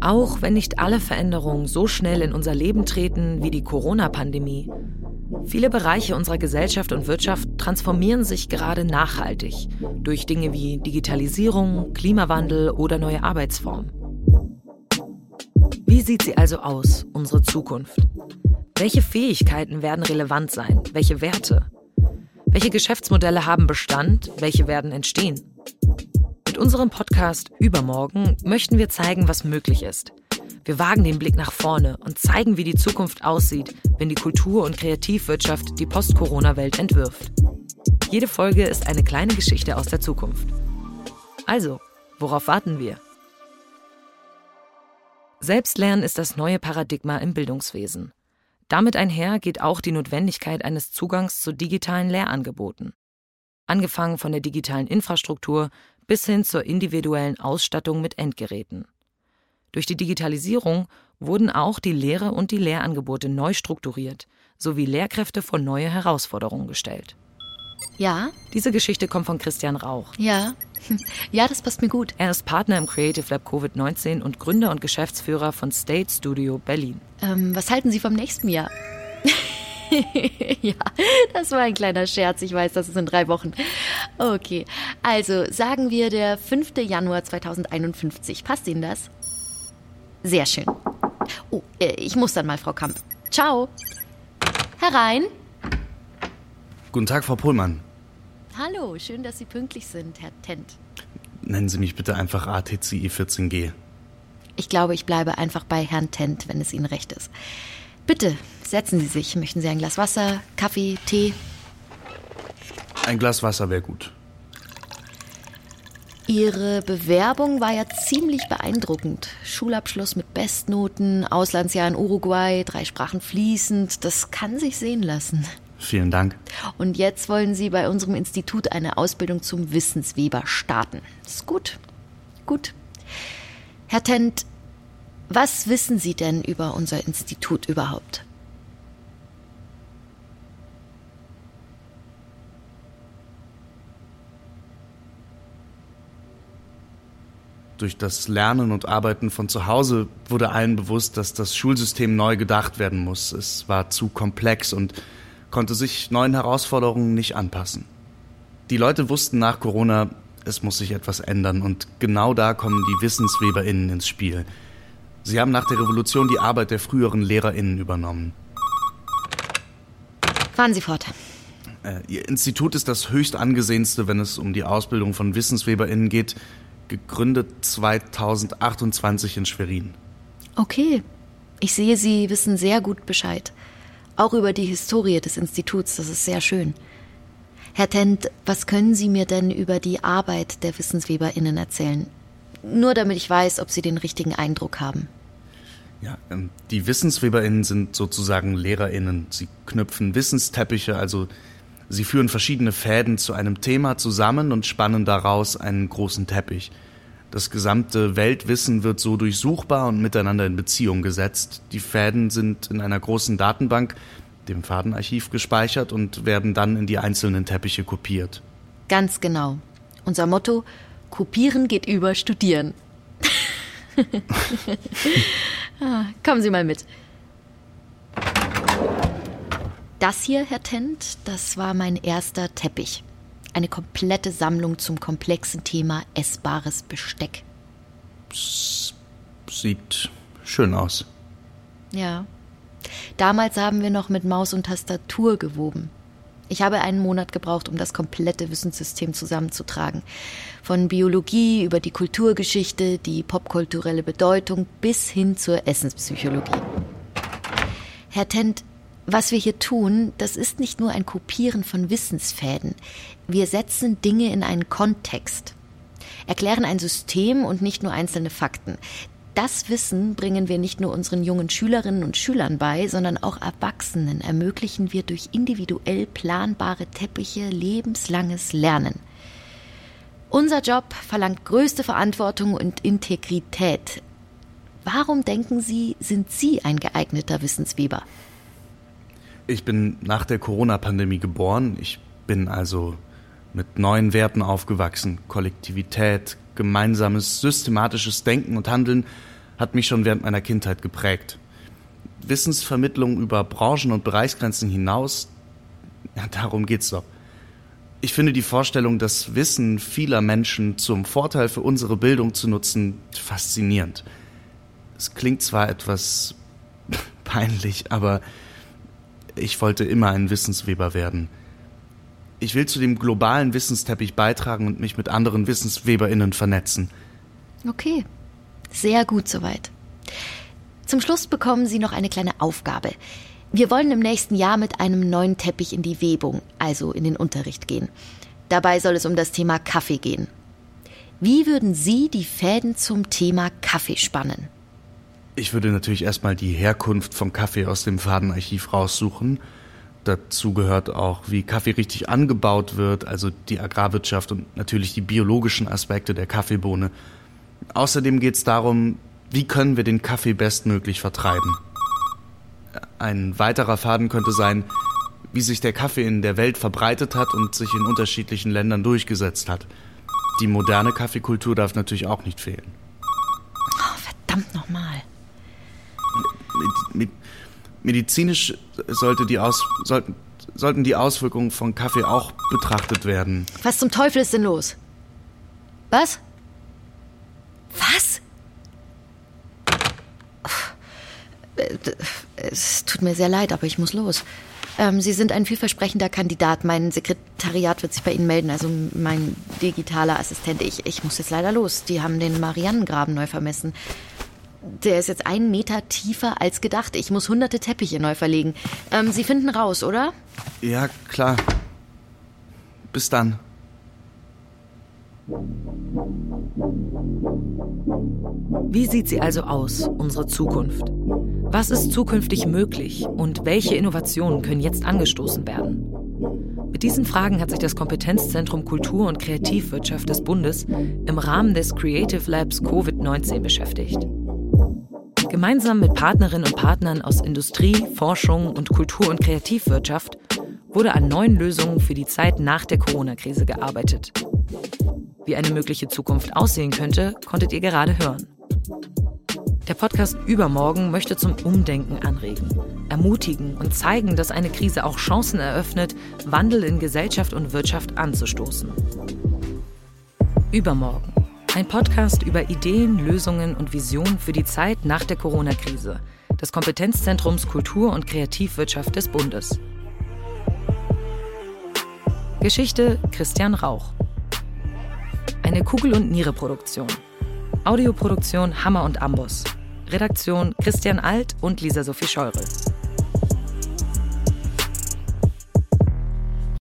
Auch wenn nicht alle Veränderungen so schnell in unser Leben treten wie die Corona-Pandemie, viele Bereiche unserer Gesellschaft und Wirtschaft transformieren sich gerade nachhaltig durch Dinge wie Digitalisierung, Klimawandel oder neue Arbeitsformen. Wie sieht sie also aus, unsere Zukunft? Welche Fähigkeiten werden relevant sein? Welche Werte? Welche Geschäftsmodelle haben Bestand? Welche werden entstehen? Mit unserem Podcast Übermorgen möchten wir zeigen, was möglich ist. Wir wagen den Blick nach vorne und zeigen, wie die Zukunft aussieht, wenn die Kultur- und Kreativwirtschaft die Post-Corona-Welt entwirft. Jede Folge ist eine kleine Geschichte aus der Zukunft. Also, worauf warten wir? Selbstlernen ist das neue Paradigma im Bildungswesen. Damit einher geht auch die Notwendigkeit eines Zugangs zu digitalen Lehrangeboten. Angefangen von der digitalen Infrastruktur bis hin zur individuellen Ausstattung mit Endgeräten. Durch die Digitalisierung wurden auch die Lehre und die Lehrangebote neu strukturiert, sowie Lehrkräfte vor neue Herausforderungen gestellt. Ja? Diese Geschichte kommt von Christian Rauch. Ja. Ja, das passt mir gut. Er ist Partner im Creative Lab Covid-19 und Gründer und Geschäftsführer von State Studio Berlin. Ähm, was halten Sie vom nächsten Jahr? ja, das war ein kleiner Scherz. Ich weiß, das ist in drei Wochen. Okay, also sagen wir der 5. Januar 2051. Passt Ihnen das? Sehr schön. Oh, äh, ich muss dann mal, Frau Kamp. Ciao. Herein. Guten Tag, Frau Pohlmann. Hallo, schön, dass Sie pünktlich sind, Herr Tent. Nennen Sie mich bitte einfach ATCI 14G. Ich glaube, ich bleibe einfach bei Herrn Tent, wenn es Ihnen recht ist. Bitte, setzen Sie sich. Möchten Sie ein Glas Wasser, Kaffee, Tee? Ein Glas Wasser wäre gut. Ihre Bewerbung war ja ziemlich beeindruckend. Schulabschluss mit Bestnoten, Auslandsjahr in Uruguay, drei Sprachen fließend. Das kann sich sehen lassen. Vielen Dank. Und jetzt wollen Sie bei unserem Institut eine Ausbildung zum Wissensweber starten. Ist gut. Gut. Herr Tent, was wissen Sie denn über unser Institut überhaupt? Durch das Lernen und Arbeiten von zu Hause wurde allen bewusst, dass das Schulsystem neu gedacht werden muss. Es war zu komplex und konnte sich neuen Herausforderungen nicht anpassen. Die Leute wussten nach Corona, es muss sich etwas ändern und genau da kommen die Wissensweberinnen ins Spiel. Sie haben nach der Revolution die Arbeit der früheren Lehrerinnen übernommen. Fahren Sie fort. Äh, Ihr Institut ist das höchst angesehenste, wenn es um die Ausbildung von Wissensweberinnen geht, gegründet 2028 in Schwerin. Okay. Ich sehe, Sie wissen sehr gut Bescheid. Auch über die Historie des Instituts, das ist sehr schön. Herr Tent, was können Sie mir denn über die Arbeit der WissensweberInnen erzählen? Nur damit ich weiß, ob Sie den richtigen Eindruck haben. Ja, ähm, die WissensweberInnen sind sozusagen LehrerInnen. Sie knüpfen Wissensteppiche, also sie führen verschiedene Fäden zu einem Thema zusammen und spannen daraus einen großen Teppich. Das gesamte Weltwissen wird so durchsuchbar und miteinander in Beziehung gesetzt. Die Fäden sind in einer großen Datenbank, dem Fadenarchiv, gespeichert und werden dann in die einzelnen Teppiche kopiert. Ganz genau. Unser Motto: Kopieren geht über Studieren. ah, kommen Sie mal mit. Das hier, Herr Tent, das war mein erster Teppich. Eine komplette Sammlung zum komplexen Thema essbares Besteck. Sieht schön aus. Ja. Damals haben wir noch mit Maus und Tastatur gewoben. Ich habe einen Monat gebraucht, um das komplette Wissenssystem zusammenzutragen. Von Biologie über die Kulturgeschichte, die popkulturelle Bedeutung bis hin zur Essenspsychologie. Herr Tent, was wir hier tun, das ist nicht nur ein Kopieren von Wissensfäden. Wir setzen Dinge in einen Kontext, erklären ein System und nicht nur einzelne Fakten. Das Wissen bringen wir nicht nur unseren jungen Schülerinnen und Schülern bei, sondern auch Erwachsenen ermöglichen wir durch individuell planbare Teppiche lebenslanges Lernen. Unser Job verlangt größte Verantwortung und Integrität. Warum denken Sie, sind Sie ein geeigneter Wissensweber? Ich bin nach der Corona-Pandemie geboren. Ich bin also mit neuen Werten aufgewachsen. Kollektivität, gemeinsames, systematisches Denken und Handeln hat mich schon während meiner Kindheit geprägt. Wissensvermittlung über Branchen und Bereichsgrenzen hinaus, ja, darum geht's doch. Ich finde die Vorstellung, das Wissen vieler Menschen zum Vorteil für unsere Bildung zu nutzen, faszinierend. Es klingt zwar etwas peinlich, aber ich wollte immer ein Wissensweber werden. Ich will zu dem globalen Wissensteppich beitragen und mich mit anderen WissensweberInnen vernetzen. Okay, sehr gut soweit. Zum Schluss bekommen Sie noch eine kleine Aufgabe. Wir wollen im nächsten Jahr mit einem neuen Teppich in die Webung, also in den Unterricht gehen. Dabei soll es um das Thema Kaffee gehen. Wie würden Sie die Fäden zum Thema Kaffee spannen? Ich würde natürlich erstmal die Herkunft von Kaffee aus dem Fadenarchiv raussuchen. Dazu gehört auch, wie Kaffee richtig angebaut wird, also die Agrarwirtschaft und natürlich die biologischen Aspekte der Kaffeebohne. Außerdem geht es darum, wie können wir den Kaffee bestmöglich vertreiben. Ein weiterer Faden könnte sein, wie sich der Kaffee in der Welt verbreitet hat und sich in unterschiedlichen Ländern durchgesetzt hat. Die moderne Kaffeekultur darf natürlich auch nicht fehlen. Oh, verdammt nochmal. Med medizinisch sollte die Aus sollten, sollten die Auswirkungen von Kaffee auch betrachtet werden. Was zum Teufel ist denn los? Was? Was? Es tut mir sehr leid, aber ich muss los. Ähm, Sie sind ein vielversprechender Kandidat. Mein Sekretariat wird sich bei Ihnen melden, also mein digitaler Assistent. Ich, ich muss jetzt leider los. Die haben den Mariannengraben neu vermessen. Der ist jetzt einen Meter tiefer als gedacht. Ich muss hunderte Teppiche neu verlegen. Ähm, Sie finden raus, oder? Ja, klar. Bis dann. Wie sieht sie also aus, unsere Zukunft? Was ist zukünftig möglich und welche Innovationen können jetzt angestoßen werden? Mit diesen Fragen hat sich das Kompetenzzentrum Kultur- und Kreativwirtschaft des Bundes im Rahmen des Creative Labs Covid-19 beschäftigt. Gemeinsam mit Partnerinnen und Partnern aus Industrie, Forschung und Kultur- und Kreativwirtschaft wurde an neuen Lösungen für die Zeit nach der Corona-Krise gearbeitet. Wie eine mögliche Zukunft aussehen könnte, konntet ihr gerade hören. Der Podcast Übermorgen möchte zum Umdenken anregen, ermutigen und zeigen, dass eine Krise auch Chancen eröffnet, Wandel in Gesellschaft und Wirtschaft anzustoßen. Übermorgen. Ein Podcast über Ideen, Lösungen und Visionen für die Zeit nach der Corona-Krise des Kompetenzzentrums Kultur- und Kreativwirtschaft des Bundes. Geschichte Christian Rauch. Eine Kugel- und Niere-Produktion. Audioproduktion Hammer und Amboss. Redaktion Christian Alt und Lisa Sophie Scheurel.